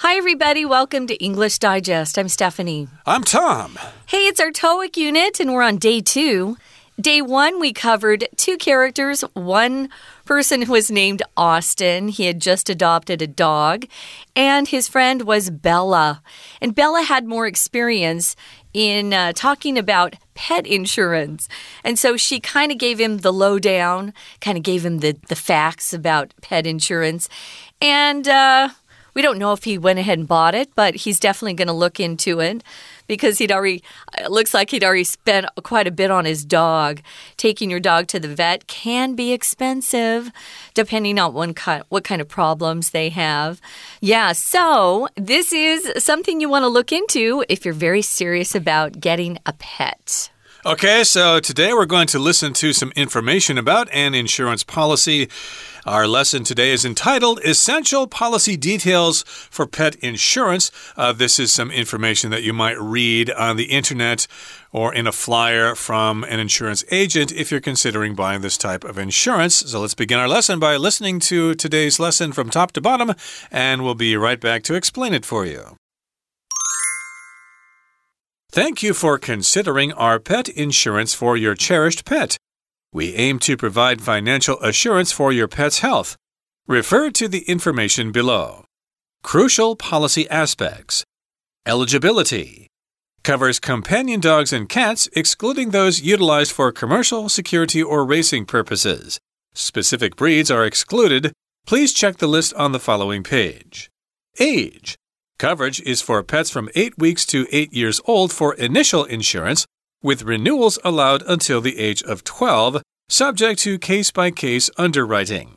Hi, everybody. Welcome to English Digest. I'm Stephanie. I'm Tom. Hey, it's our TOEIC unit, and we're on day two. Day one, we covered two characters. One person who was named Austin. He had just adopted a dog, and his friend was Bella. And Bella had more experience in uh, talking about pet insurance. And so she kind of gave him the lowdown, kind of gave him the, the facts about pet insurance. And, uh, we don't know if he went ahead and bought it, but he's definitely going to look into it because he'd already, it looks like he'd already spent quite a bit on his dog. Taking your dog to the vet can be expensive depending on one kind, what kind of problems they have. Yeah, so this is something you want to look into if you're very serious about getting a pet. Okay, so today we're going to listen to some information about an insurance policy. Our lesson today is entitled Essential Policy Details for Pet Insurance. Uh, this is some information that you might read on the internet or in a flyer from an insurance agent if you're considering buying this type of insurance. So let's begin our lesson by listening to today's lesson from top to bottom, and we'll be right back to explain it for you. Thank you for considering our pet insurance for your cherished pet. We aim to provide financial assurance for your pet's health. Refer to the information below. Crucial policy aspects Eligibility covers companion dogs and cats, excluding those utilized for commercial, security, or racing purposes. Specific breeds are excluded. Please check the list on the following page. Age coverage is for pets from 8 weeks to 8 years old for initial insurance with renewals allowed until the age of 12, subject to case by case underwriting.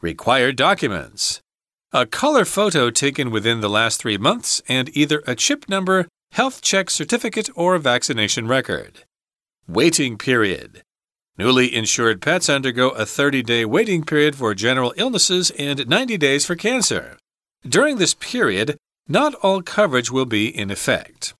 Required documents a color photo taken within the last three months and either a chip number, health check certificate, or vaccination record. Waiting period. Newly insured pets undergo a 30 day waiting period for general illnesses and 90 days for cancer. During this period, not all coverage will be in effect.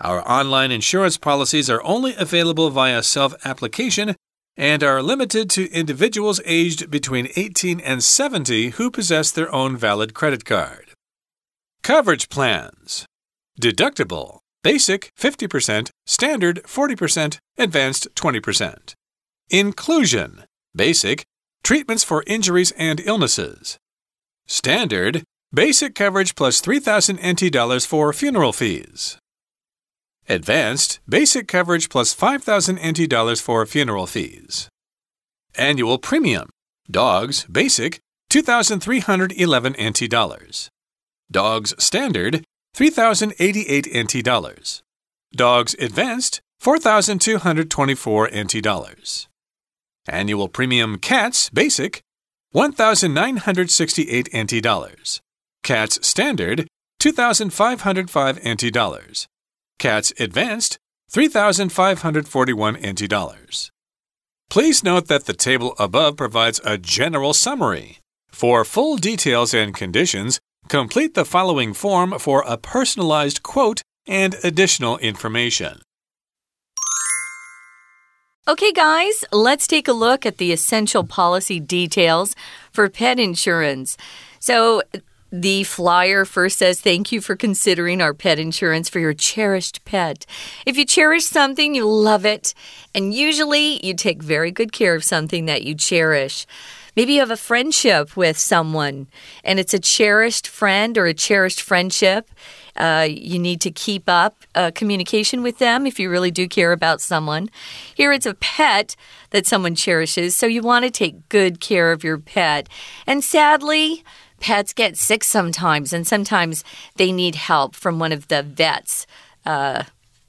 Our online insurance policies are only available via self application and are limited to individuals aged between 18 and 70 who possess their own valid credit card. Coverage plans Deductible Basic 50%, Standard 40%, Advanced 20%. Inclusion Basic Treatments for injuries and illnesses. Standard Basic coverage plus 3,000 NT dollars for funeral fees. Advanced, basic coverage plus 5,000 NT dollars for funeral fees. Annual premium. Dogs, basic, 2,311 NT dollars. Dogs standard, 3,088 NT dollars. Dogs advanced, 4,224 NT dollars. Annual premium cats, basic, 1,968 NT dollars. Cats standard, 2,505 NT dollars. Cats Advanced, 3,541 NT dollars. Please note that the table above provides a general summary. For full details and conditions, complete the following form for a personalized quote and additional information. Okay, guys, let's take a look at the essential policy details for pet insurance. So, the flyer first says, Thank you for considering our pet insurance for your cherished pet. If you cherish something, you love it. And usually you take very good care of something that you cherish. Maybe you have a friendship with someone and it's a cherished friend or a cherished friendship. Uh, you need to keep up uh, communication with them if you really do care about someone. Here it's a pet that someone cherishes, so you want to take good care of your pet. And sadly, pets get sick sometimes, and sometimes they need help from one of the vets uh,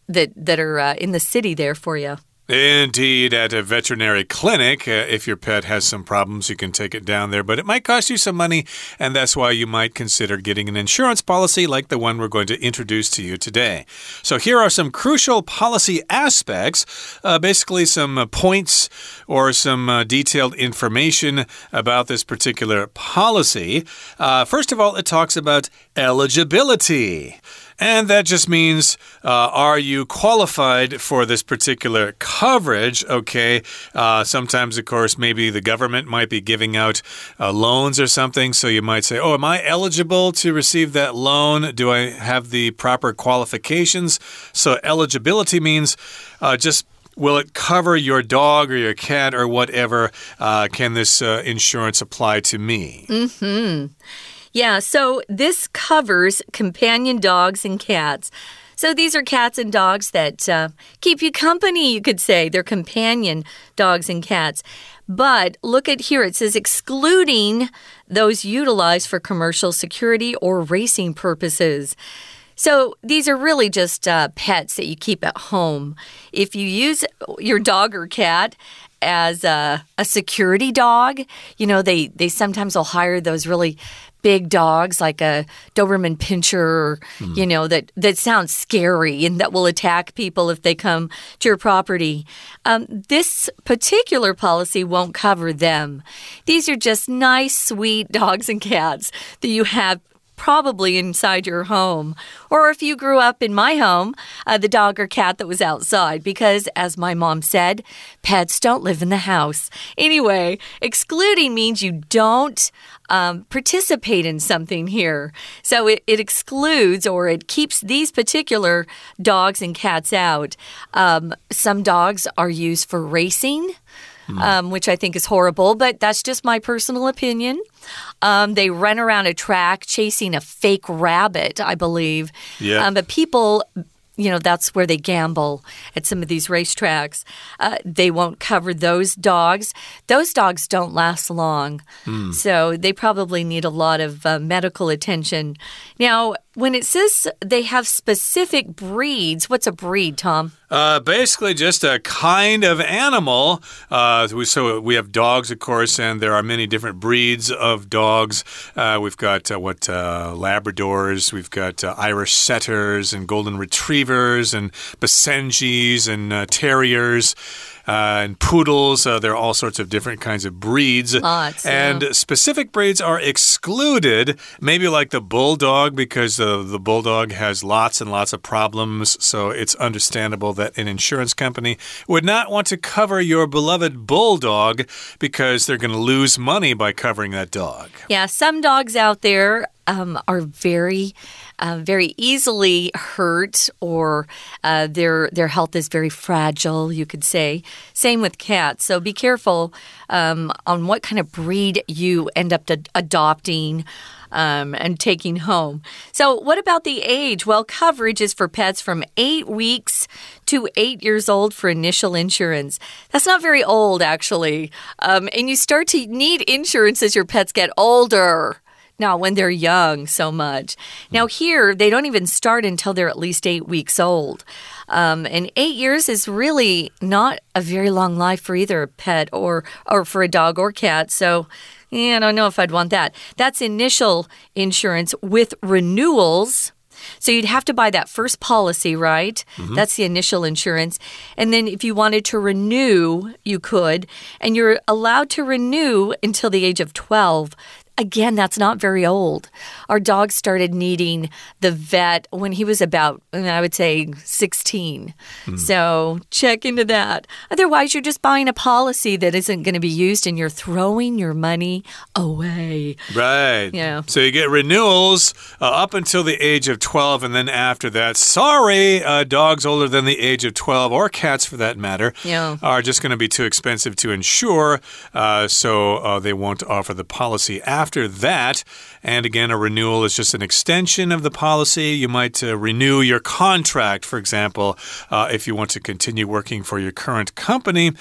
that that are uh, in the city there for you. Indeed, at a veterinary clinic, uh, if your pet has some problems, you can take it down there, but it might cost you some money, and that's why you might consider getting an insurance policy like the one we're going to introduce to you today. So, here are some crucial policy aspects, uh, basically, some uh, points or some uh, detailed information about this particular policy. Uh, first of all, it talks about eligibility. And that just means uh, are you qualified for this particular coverage? Okay. Uh, sometimes, of course, maybe the government might be giving out uh, loans or something. So you might say, oh, am I eligible to receive that loan? Do I have the proper qualifications? So eligibility means uh, just Will it cover your dog or your cat or whatever? Uh, can this uh, insurance apply to me? Mm hmm. Yeah, so this covers companion dogs and cats. So these are cats and dogs that uh, keep you company, you could say. They're companion dogs and cats. But look at here, it says excluding those utilized for commercial security or racing purposes. So these are really just uh, pets that you keep at home. If you use your dog or cat as a, a security dog, you know, they, they sometimes will hire those really big dogs like a Doberman Pinscher, mm. you know, that, that sounds scary and that will attack people if they come to your property. Um, this particular policy won't cover them. These are just nice, sweet dogs and cats that you have probably inside your home. Or if you grew up in my home, uh, the dog or cat that was outside, because as my mom said, pets don't live in the house. Anyway, excluding means you don't um, participate in something here. So it, it, excludes or it keeps these particular dogs and cats out. Um, some dogs are used for racing. Mm. Um, which I think is horrible, but that's just my personal opinion. Um, they run around a track chasing a fake rabbit, I believe. Yeah. Um, but people you know, that's where they gamble at some of these racetracks. Uh, they won't cover those dogs. Those dogs don't last long. Mm. So they probably need a lot of uh, medical attention. Now, when it says they have specific breeds, what's a breed, Tom? Uh, basically, just a kind of animal. Uh, so we have dogs, of course, and there are many different breeds of dogs. Uh, we've got uh, what uh, Labradors, we've got uh, Irish Setters, and Golden Retrievers, and Basenjis, and Terriers uh, and poodles. Uh, there are all sorts of different kinds of breeds. Lots, and yeah. specific breeds are excluded, maybe like the bulldog, because uh, the bulldog has lots and lots of problems. So it's understandable that an insurance company would not want to cover your beloved bulldog because they're going to lose money by covering that dog. Yeah, some dogs out there um, are very, uh, very easily hurt, or uh, their their health is very fragile. You could say. Same with cats. So be careful um, on what kind of breed you end up adopting. Um, and taking home. So, what about the age? Well, coverage is for pets from eight weeks to eight years old for initial insurance. That's not very old, actually. Um, and you start to need insurance as your pets get older. Now, when they're young, so much. Now, here, they don't even start until they're at least eight weeks old. Um, and eight years is really not a very long life for either a pet or, or for a dog or cat. So, yeah, I don't know if I'd want that. That's initial insurance with renewals. So you'd have to buy that first policy, right? Mm -hmm. That's the initial insurance. And then if you wanted to renew, you could. And you're allowed to renew until the age of 12. Again, that's not very old. Our dog started needing the vet when he was about, I would say, 16. Mm. So check into that. Otherwise, you're just buying a policy that isn't going to be used and you're throwing your money away. Right. Yeah. So you get renewals uh, up until the age of 12, and then after that, sorry, uh, dogs older than the age of 12, or cats for that matter, yeah. are just going to be too expensive to insure. Uh, so uh, they won't offer the policy after after that. And again, a renewal is just an extension of the policy. You might uh, renew your contract, for example, uh, if you want to continue working for your current company.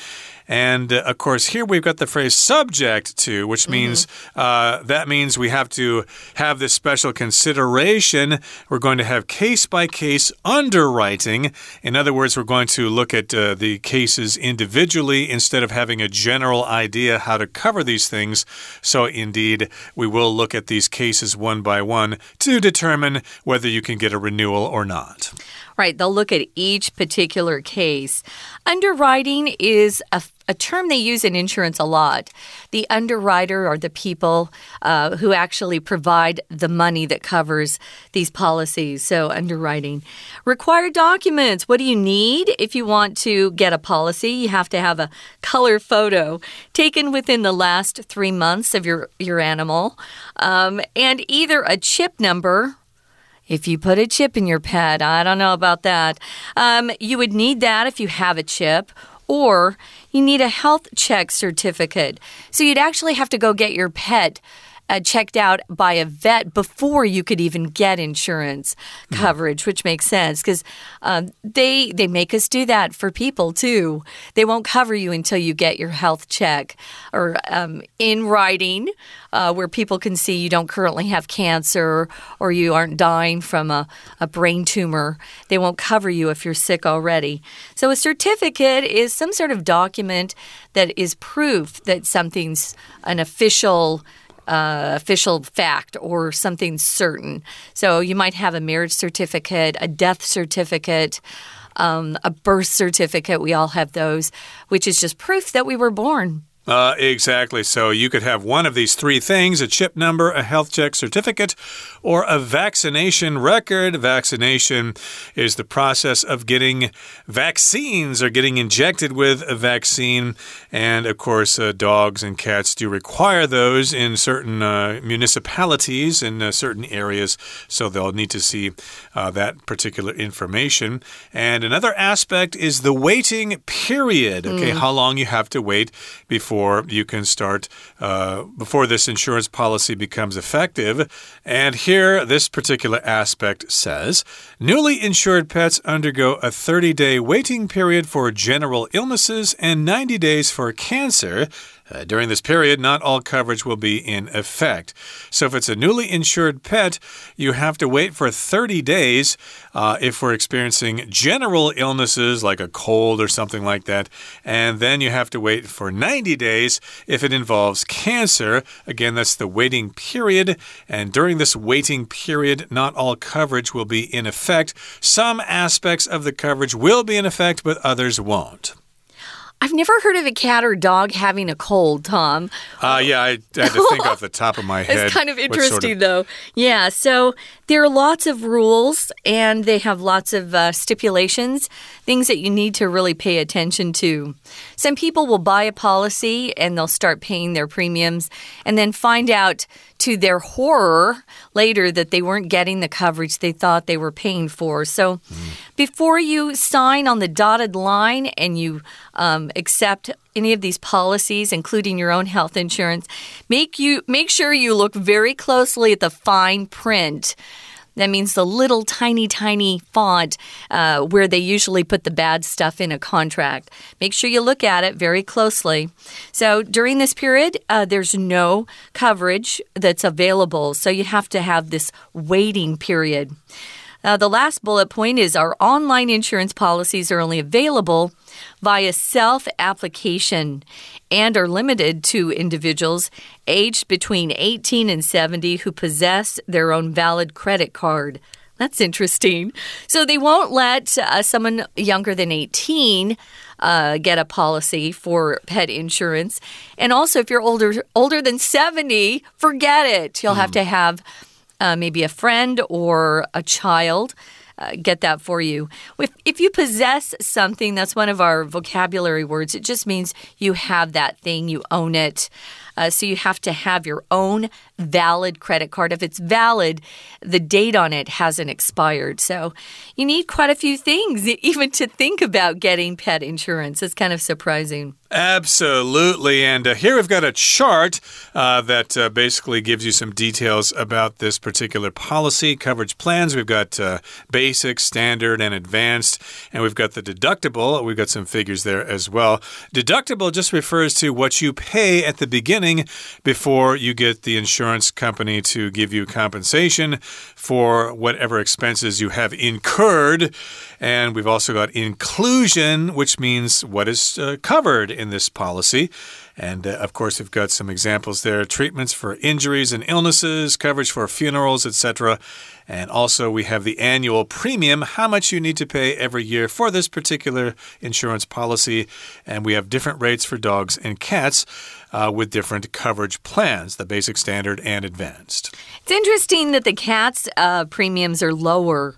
And uh, of course, here we've got the phrase subject to, which mm-hmm. means mm -hmm. uh, that means we have to have this special consideration. We're going to have case by case underwriting. In other words, we're going to look at uh, the cases individually instead of having a general idea how to cover these things. So, indeed, we will look at these cases one by one to determine whether you can get a renewal or not. Right, they'll look at each particular case. Underwriting is a a term they use in insurance a lot. The underwriter are the people uh, who actually provide the money that covers these policies. So, underwriting. Required documents. What do you need if you want to get a policy? You have to have a color photo taken within the last three months of your, your animal, um, and either a chip number if you put a chip in your pet, I don't know about that. Um, you would need that if you have a chip, or you need a health check certificate. So you'd actually have to go get your pet uh, checked out by a vet before you could even get insurance coverage, which makes sense because um, they they make us do that for people too. They won't cover you until you get your health check or um, in writing, uh, where people can see you don't currently have cancer or you aren't dying from a, a brain tumor. They won't cover you if you're sick already. So a certificate is some sort of document that is proof that something's an official uh, official fact or something certain. So you might have a marriage certificate, a death certificate. Um, a birth certificate, we all have those, which is just proof that we were born. Uh, exactly. So you could have one of these three things a chip number, a health check certificate, or a vaccination record. Vaccination is the process of getting vaccines or getting injected with a vaccine. And of course, uh, dogs and cats do require those in certain uh, municipalities in uh, certain areas. So they'll need to see uh, that particular information. And another aspect is the waiting period. Okay, mm. how long you have to wait before before you can start, uh, before this insurance policy becomes effective. And here, this particular aspect says newly insured pets undergo a 30 day waiting period for general illnesses and 90 days for cancer. Uh, during this period, not all coverage will be in effect. So, if it's a newly insured pet, you have to wait for 30 days uh, if we're experiencing general illnesses like a cold or something like that. And then you have to wait for 90 days if it involves cancer. Again, that's the waiting period. And during this waiting period, not all coverage will be in effect. Some aspects of the coverage will be in effect, but others won't. I've never heard of a cat or dog having a cold, Tom. Uh, yeah, I, I had to think off the top of my head. It's kind of interesting, sort of... though. Yeah, so there are lots of rules and they have lots of uh, stipulations, things that you need to really pay attention to. Some people will buy a policy and they'll start paying their premiums and then find out to their horror later that they weren't getting the coverage they thought they were paying for. So mm. before you sign on the dotted line and you um, accept any of these policies, including your own health insurance, make you make sure you look very closely at the fine print that means the little tiny, tiny font uh, where they usually put the bad stuff in a contract. Make sure you look at it very closely. So during this period, uh, there's no coverage that's available. So you have to have this waiting period. Uh, the last bullet point is our online insurance policies are only available via self application and are limited to individuals aged between 18 and 70 who possess their own valid credit card. That's interesting. So they won't let uh, someone younger than 18 uh, get a policy for pet insurance. And also, if you're older older than 70, forget it. You'll mm. have hmm. to have uh, maybe a friend or a child. Uh, get that for you. If, if you possess something, that's one of our vocabulary words. It just means you have that thing, you own it. Uh, so you have to have your own valid credit card. If it's valid, the date on it hasn't expired. So you need quite a few things even to think about getting pet insurance. It's kind of surprising. Absolutely. And uh, here we've got a chart uh, that uh, basically gives you some details about this particular policy coverage plans. We've got uh, basic, standard, and advanced. And we've got the deductible. We've got some figures there as well. Deductible just refers to what you pay at the beginning before you get the insurance company to give you compensation for whatever expenses you have incurred. And we've also got inclusion, which means what is uh, covered in this policy. And uh, of course, we've got some examples there treatments for injuries and illnesses, coverage for funerals, etc. And also, we have the annual premium, how much you need to pay every year for this particular insurance policy. And we have different rates for dogs and cats uh, with different coverage plans the basic, standard, and advanced. It's interesting that the cats' uh, premiums are lower.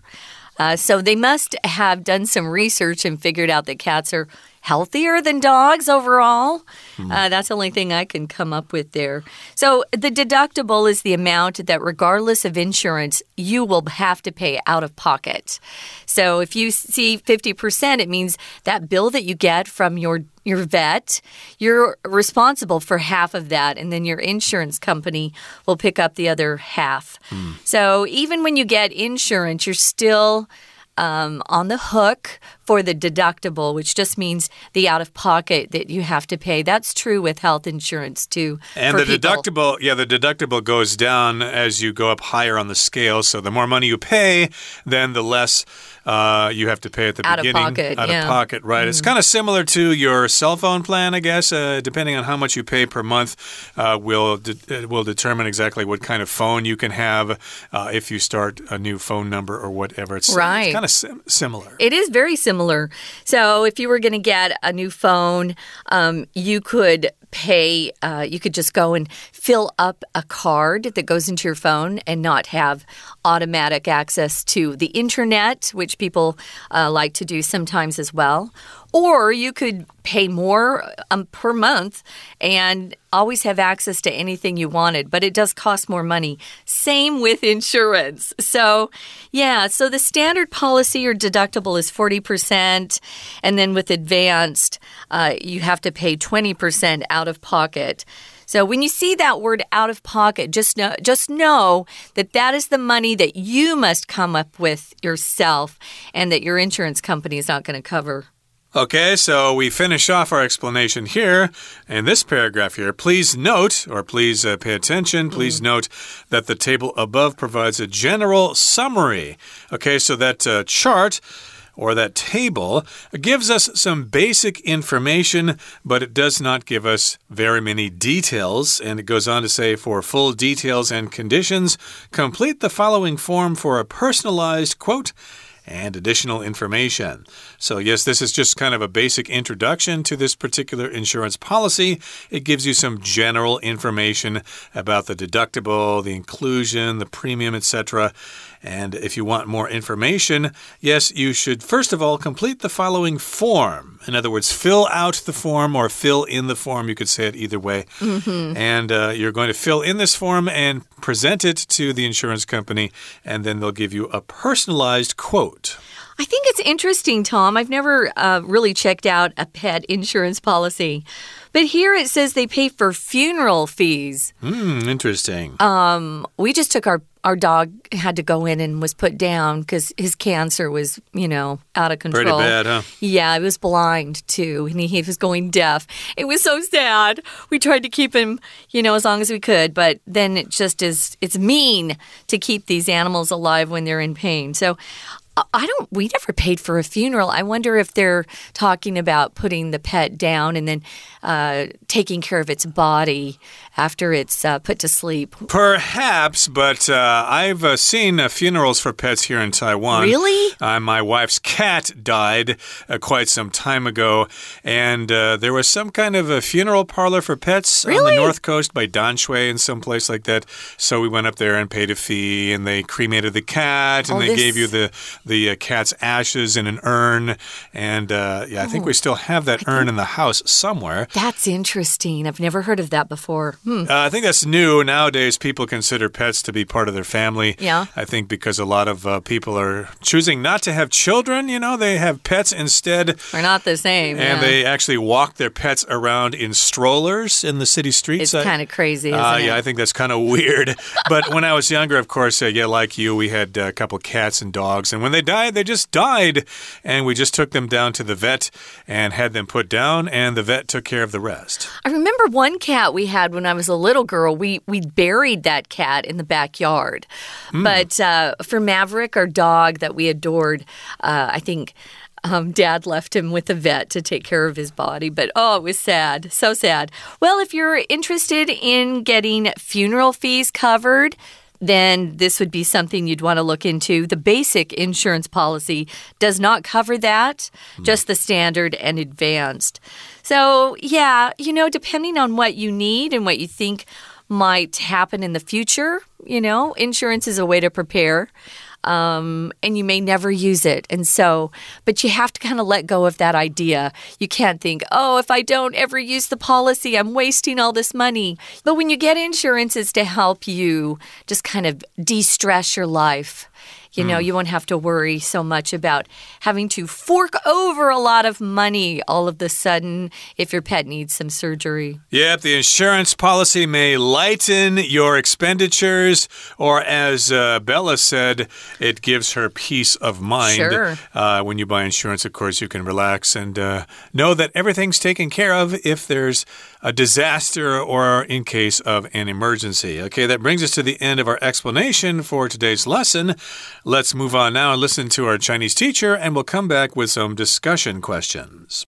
Uh, so they must have done some research and figured out that cats are healthier than dogs overall. Mm. Uh, that's the only thing I can come up with there. So the deductible is the amount that, regardless of insurance, you will have to pay out of pocket. So if you see 50%, it means that bill that you get from your your vet, you're responsible for half of that, and then your insurance company will pick up the other half. Mm. So even when you get insurance, you're still um, on the hook for the deductible, which just means the out of pocket that you have to pay. That's true with health insurance too. And the people. deductible, yeah, the deductible goes down as you go up higher on the scale. So the more money you pay, then the less uh, you have to pay at the out beginning. Of pocket, out yeah. of pocket, right? Mm. It's kind of similar to your cell phone plan, I guess. Uh, depending on how much you pay per month, uh, will de will determine exactly what kind of phone you can have uh, if you start a new phone number or whatever. It's, right. it's kind of sim similar. It is very similar. So if you were going to get a new phone, um, you could pay, uh, you could just go and fill up a card that goes into your phone and not have automatic access to the internet, which people uh, like to do sometimes as well. Or you could pay more um, per month and always have access to anything you wanted, but it does cost more money. Same with insurance. So, yeah, so the standard policy or deductible is 40%, and then with advanced, uh, you have to pay 20% out of pocket. So when you see that word out of pocket, just know just know that that is the money that you must come up with yourself and that your insurance company is not going to cover. Okay, so we finish off our explanation here in this paragraph here. Please note, or please uh, pay attention, please mm. note that the table above provides a general summary. Okay, so that uh, chart or that table gives us some basic information, but it does not give us very many details. And it goes on to say for full details and conditions, complete the following form for a personalized quote and additional information. So, yes, this is just kind of a basic introduction to this particular insurance policy. It gives you some general information about the deductible, the inclusion, the premium, etc. And if you want more information, yes, you should first of all complete the following form. In other words, fill out the form or fill in the form. You could say it either way. Mm -hmm. And uh, you're going to fill in this form and present it to the insurance company, and then they'll give you a personalized quote. I think it's interesting, Tom. I've never uh, really checked out a pet insurance policy. But here it says they pay for funeral fees. Hmm, interesting. Um, we just took our our dog had to go in and was put down because his cancer was, you know, out of control. Pretty bad, huh? Yeah, he was blind too, and he, he was going deaf. It was so sad. We tried to keep him, you know, as long as we could, but then it just is. It's mean to keep these animals alive when they're in pain. So I don't, we never paid for a funeral. I wonder if they're talking about putting the pet down and then uh, taking care of its body after it's uh, put to sleep. Perhaps, but uh, I've uh, seen uh, funerals for pets here in Taiwan. Really? Uh, my wife's cat died uh, quite some time ago, and there was some kind of a funeral parlor for pets really? on the north coast by Danshui and some place like that. So we went up there and paid a fee, and they cremated the cat, and oh, they this... gave you the the cat's ashes in an urn. And yeah, I think we oh. still have that urn in the house somewhere. That's interesting. I've never heard of that before. Hmm. Uh, I think that's new. Nowadays, people consider pets to be part of their family. Yeah. I think because a lot of uh, people are choosing not to have children, you know, they have pets instead. We're not the same. And yeah. they actually walk their pets around in strollers in the city streets. It's kind of crazy, uh, Yeah, I think that's kind of weird. but when I was younger, of course, uh, yeah, like you, we had a couple cats and dogs. And when they died, they just died. And we just took them down to the vet and had them put down, and the vet took care of the rest. I remember one cat we had when I was a little girl. We we buried that cat in the backyard. Mm. But uh, for Maverick, our dog that we adored, uh, I think um, dad left him with a vet to take care of his body. But oh, it was sad. So sad. Well, if you're interested in getting funeral fees covered, then this would be something you'd want to look into. The basic insurance policy does not cover that, mm. just the standard and advanced. So, yeah, you know, depending on what you need and what you think might happen in the future, you know, insurance is a way to prepare um, and you may never use it. And so, but you have to kind of let go of that idea. You can't think, oh, if I don't ever use the policy, I'm wasting all this money. But when you get insurance, it's to help you just kind of de stress your life. You know, mm. you won't have to worry so much about having to fork over a lot of money all of the sudden if your pet needs some surgery. Yep, the insurance policy may lighten your expenditures, or as uh, Bella said, it gives her peace of mind. Sure. Uh, when you buy insurance, of course, you can relax and uh, know that everything's taken care of if there's a disaster or in case of an emergency. Okay, that brings us to the end of our explanation for today's lesson. Let's move on now and listen to our Chinese teacher, and we'll come back with some discussion questions.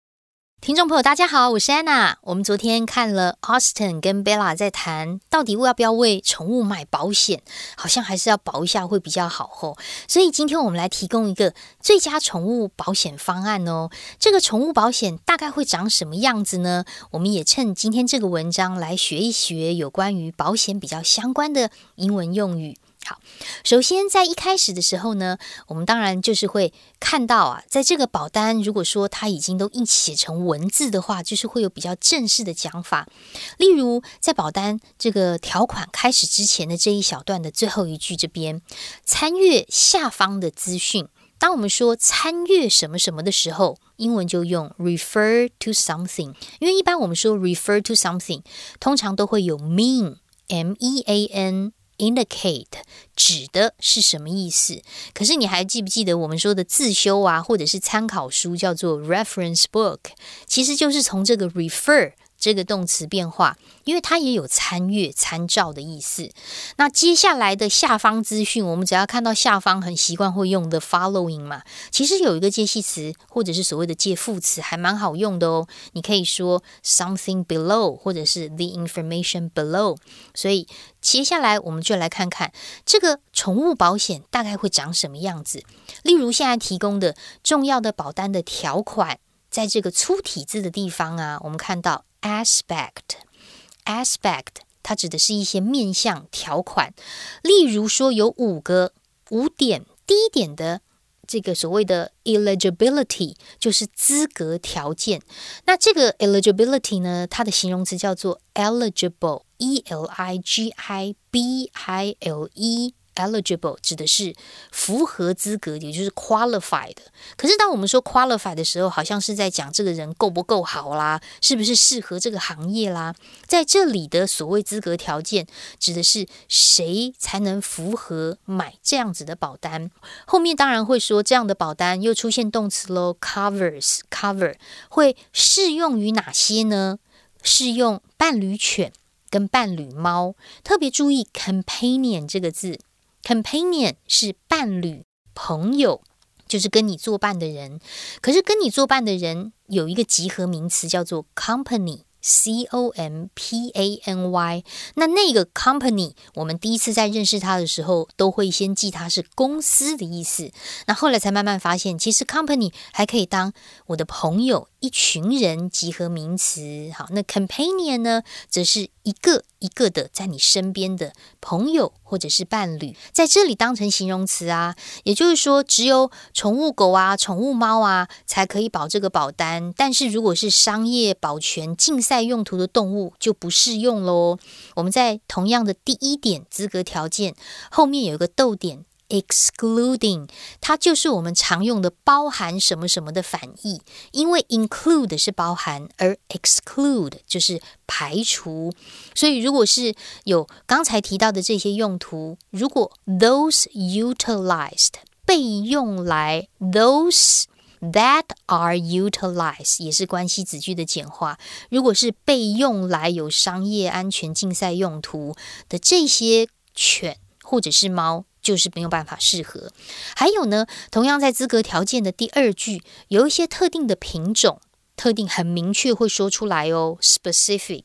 听众朋友，大家好，我是安娜。我们昨天看了 Austin 跟 Bella 在谈，到底要不要为宠物买保险？好像还是要保一下会比较好吼。所以今天我们来提供一个最佳宠物保险方案哦。这个宠物保险大概会长什么样子呢？我们也趁今天这个文章来学一学有关于保险比较相关的英文用语。好，首先在一开始的时候呢，我们当然就是会看到啊，在这个保单，如果说它已经都一写成文字的话，就是会有比较正式的讲法。例如，在保单这个条款开始之前的这一小段的最后一句这边，参阅下方的资讯。当我们说参阅什么什么的时候，英文就用 refer to something，因为一般我们说 refer to something，通常都会有 mean，m e a n。Indicate 指的是什么意思？可是你还记不记得我们说的自修啊，或者是参考书叫做 reference book，其实就是从这个 refer。这个动词变化，因为它也有参阅、参照的意思。那接下来的下方资讯，我们只要看到下方，很习惯会用的 following 嘛。其实有一个介系词，或者是所谓的介副词，还蛮好用的哦。你可以说 something below，或者是 the information below。所以接下来我们就来看看这个宠物保险大概会长什么样子。例如现在提供的重要的保单的条款，在这个粗体字的地方啊，我们看到。aspect，aspect，它指的是一些面向条款，例如说有五个五点，第一点的这个所谓的 eligibility 就是资格条件。那这个 eligibility 呢，它的形容词叫做 eligible，e l i g i b i l e。Eligible 指的是符合资格，也就是 qualified。可是当我们说 qualified 的时候，好像是在讲这个人够不够好啦，是不是适合这个行业啦？在这里的所谓资格条件，指的是谁才能符合买这样子的保单？后面当然会说这样的保单又出现动词喽，covers cover 会适用于哪些呢？适用伴侣犬跟伴侣猫，特别注意 companion 这个字。Companion 是伴侣、朋友，就是跟你作伴的人。可是跟你作伴的人有一个集合名词叫做 company。C O M P A N Y，那那个 company，我们第一次在认识它的时候，都会先记它是公司的意思。那后来才慢慢发现，其实 company 还可以当我的朋友、一群人集合名词。好，那 companion 呢，则是一个一个的在你身边的朋友或者是伴侣，在这里当成形容词啊。也就是说，只有宠物狗啊、宠物猫啊才可以保这个保单，但是如果是商业保全竞赛用途的动物就不适用喽。我们在同样的第一点资格条件后面有一个逗点，excluding，它就是我们常用的包含什么什么的反义。因为 include 是包含，而 exclude 就是排除。所以如果是有刚才提到的这些用途，如果 those utilized 被用来 those。That are utilized 也是关系子句的简化。如果是被用来有商业安全竞赛用途的这些犬或者是猫，就是没有办法适合。还有呢，同样在资格条件的第二句，有一些特定的品种，特定很明确会说出来哦，specific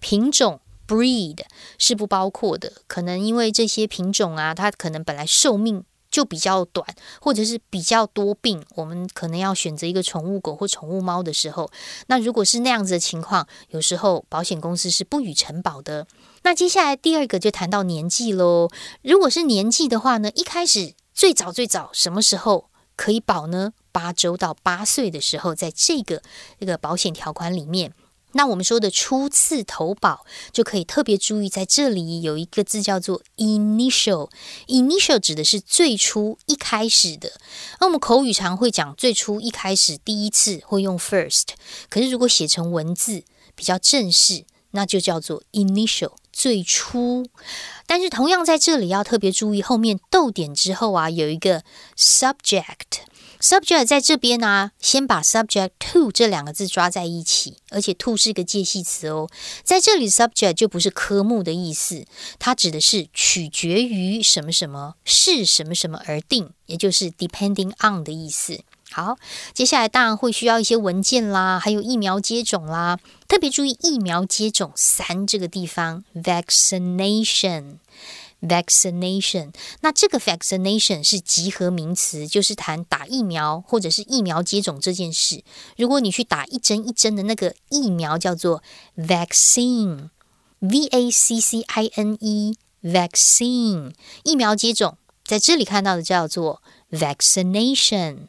品种 breed 是不包括的，可能因为这些品种啊，它可能本来寿命。就比较短，或者是比较多病，我们可能要选择一个宠物狗或宠物猫的时候，那如果是那样子的情况，有时候保险公司是不予承保的。那接下来第二个就谈到年纪喽。如果是年纪的话呢，一开始最早最早什么时候可以保呢？八周到八岁的时候，在这个这个保险条款里面。那我们说的初次投保，就可以特别注意，在这里有一个字叫做 initial。initial 指的是最初一开始的。那我们口语常会讲最初一开始第一次会用 first，可是如果写成文字比较正式，那就叫做 initial 最初。但是同样在这里要特别注意，后面逗点之后啊，有一个 subject。Subject 在这边呢，先把 subject to 这两个字抓在一起，而且 to 是一个介系词哦。在这里，subject 就不是科目的意思，它指的是取决于什么什么是什么什么而定，也就是 depending on 的意思。好，接下来当然会需要一些文件啦，还有疫苗接种啦。特别注意疫苗接种三这个地方，vaccination。vaccination，那这个 vaccination 是集合名词，就是谈打疫苗或者是疫苗接种这件事。如果你去打一针一针的那个疫苗，叫做 vaccine，v a c c i n e，vaccine 疫苗接种，在这里看到的叫做 vaccination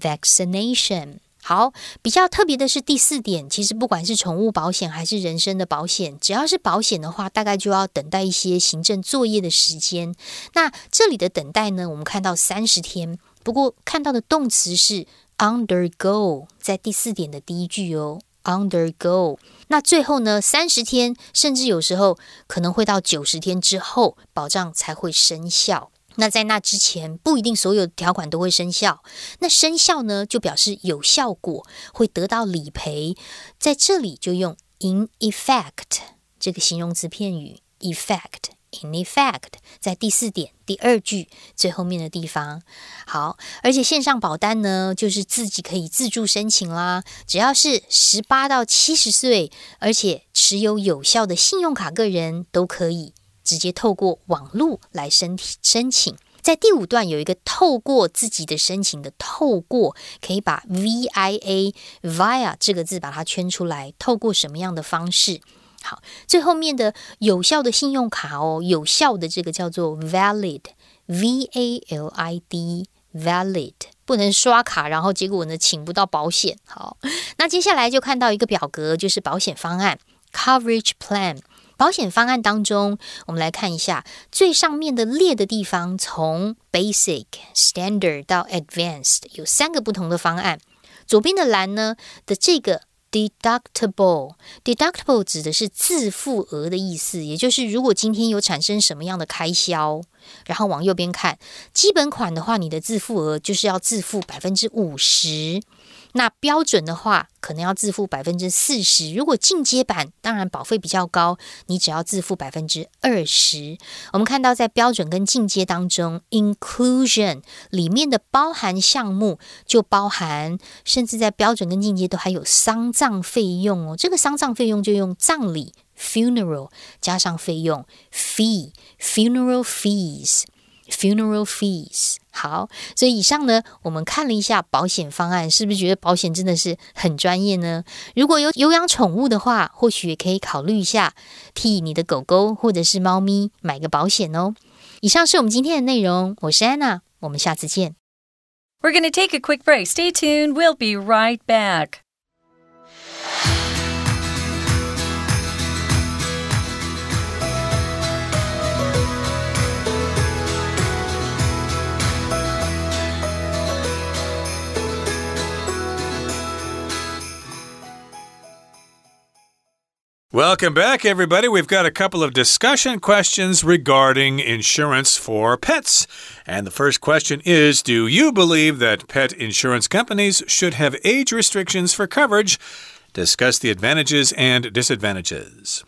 vaccination，。好，比较特别的是第四点，其实不管是宠物保险还是人身的保险，只要是保险的话，大概就要等待一些行政作业的时间。那这里的等待呢，我们看到三十天，不过看到的动词是 undergo，在第四点的第一句哦，undergo。那最后呢，三十天，甚至有时候可能会到九十天之后，保障才会生效。那在那之前，不一定所有条款都会生效。那生效呢，就表示有效果，会得到理赔。在这里就用 in effect 这个形容词片语，effect in effect，在第四点第二句最后面的地方。好，而且线上保单呢，就是自己可以自助申请啦。只要是十八到七十岁，而且持有有效的信用卡个人都可以。直接透过网络来申申请，在第五段有一个透过自己的申请的透过，可以把 V I A via 这个字把它圈出来。透过什么样的方式？好，最后面的有效的信用卡哦，有效的这个叫做 valid V A L I D valid，不能刷卡，然后结果呢请不到保险。好，那接下来就看到一个表格，就是保险方案 coverage plan。保险方案当中，我们来看一下最上面的列的地方，从 basic、standard 到 advanced 有三个不同的方案。左边的栏呢的这个 deductible，deductible 指的是自付额的意思，也就是如果今天有产生什么样的开销，然后往右边看基本款的话，你的自付额就是要自付百分之五十。那标准的话，可能要自付百分之四十。如果进阶版，当然保费比较高，你只要自付百分之二十。我们看到在标准跟进阶当中，inclusion 里面的包含项目就包含，甚至在标准跟进阶都还有丧葬费用哦。这个丧葬费用就用葬礼 funeral 加上费用 fee funeral fees。Funeral fees，好，所以以上呢，我们看了一下保险方案，是不是觉得保险真的是很专业呢？如果有有养宠物的话，或许也可以考虑一下替你的狗狗或者是猫咪买个保险哦。以上是我们今天的内容，我是安娜，我们下次见。We're going to take a quick break. Stay tuned. We'll be right back. Welcome back, everybody. We've got a couple of discussion questions regarding insurance for pets. And the first question is Do you believe that pet insurance companies should have age restrictions for coverage? Discuss the advantages and disadvantages.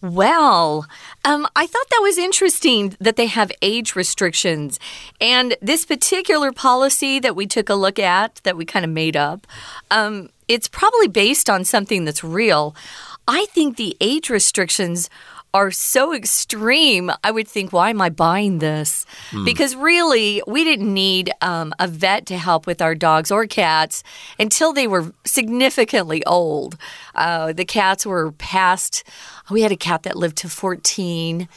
Well, um, I thought that was interesting that they have age restrictions. And this particular policy that we took a look at, that we kind of made up, um, it's probably based on something that's real. I think the age restrictions are so extreme, I would think, why am I buying this? Mm. Because really, we didn't need um, a vet to help with our dogs or cats until they were significantly old. Uh, the cats were past, we had a cat that lived to 14.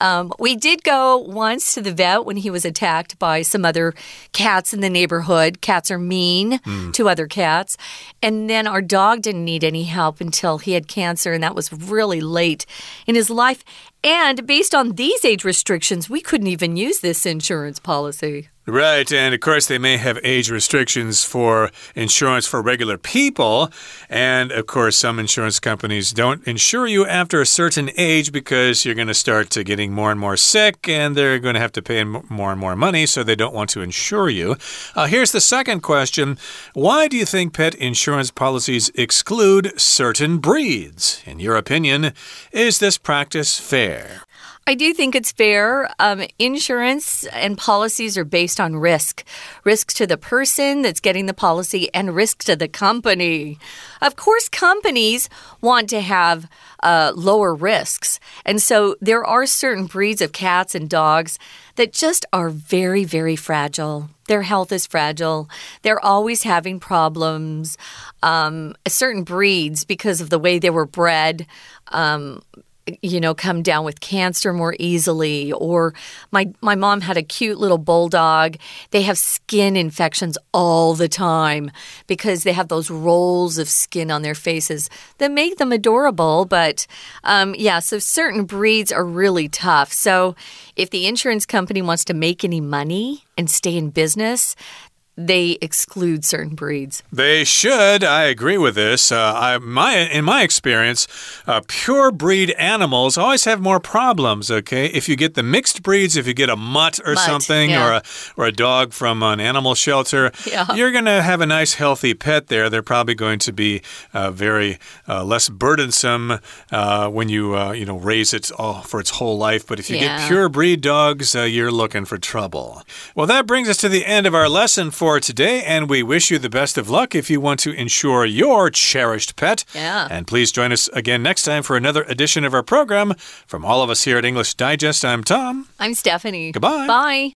Um, we did go once to the vet when he was attacked by some other cats in the neighborhood. Cats are mean mm. to other cats. And then our dog didn't need any help until he had cancer, and that was really late in his life. And based on these age restrictions, we couldn't even use this insurance policy. Right, and of course, they may have age restrictions for insurance for regular people. And of course, some insurance companies don't insure you after a certain age because you're going to start getting more and more sick and they're going to have to pay more and more money, so they don't want to insure you. Uh, here's the second question Why do you think pet insurance policies exclude certain breeds? In your opinion, is this practice fair? I do think it's fair. Um, insurance and policies are based on risk risk to the person that's getting the policy and risk to the company. Of course, companies want to have uh, lower risks. And so there are certain breeds of cats and dogs that just are very, very fragile. Their health is fragile. They're always having problems. Um, certain breeds, because of the way they were bred, um, you know come down with cancer more easily. Or my my mom had a cute little bulldog. They have skin infections all the time because they have those rolls of skin on their faces that make them adorable. But um, yeah so certain breeds are really tough. So if the insurance company wants to make any money and stay in business they exclude certain breeds. They should. I agree with this. Uh, I, my, in my experience, uh, pure breed animals always have more problems. Okay, if you get the mixed breeds, if you get a mutt or mutt, something, yeah. or a or a dog from an animal shelter, yeah. you're going to have a nice healthy pet there. They're probably going to be uh, very uh, less burdensome uh, when you uh, you know raise it all for its whole life. But if you yeah. get pure breed dogs, you're looking for trouble. Well, that brings us to the end of our lesson for for today, and we wish you the best of luck if you want to insure your cherished pet. Yeah. And please join us again next time for another edition of our program. From all of us here at English Digest, I'm Tom. I'm Stephanie. Goodbye. Bye.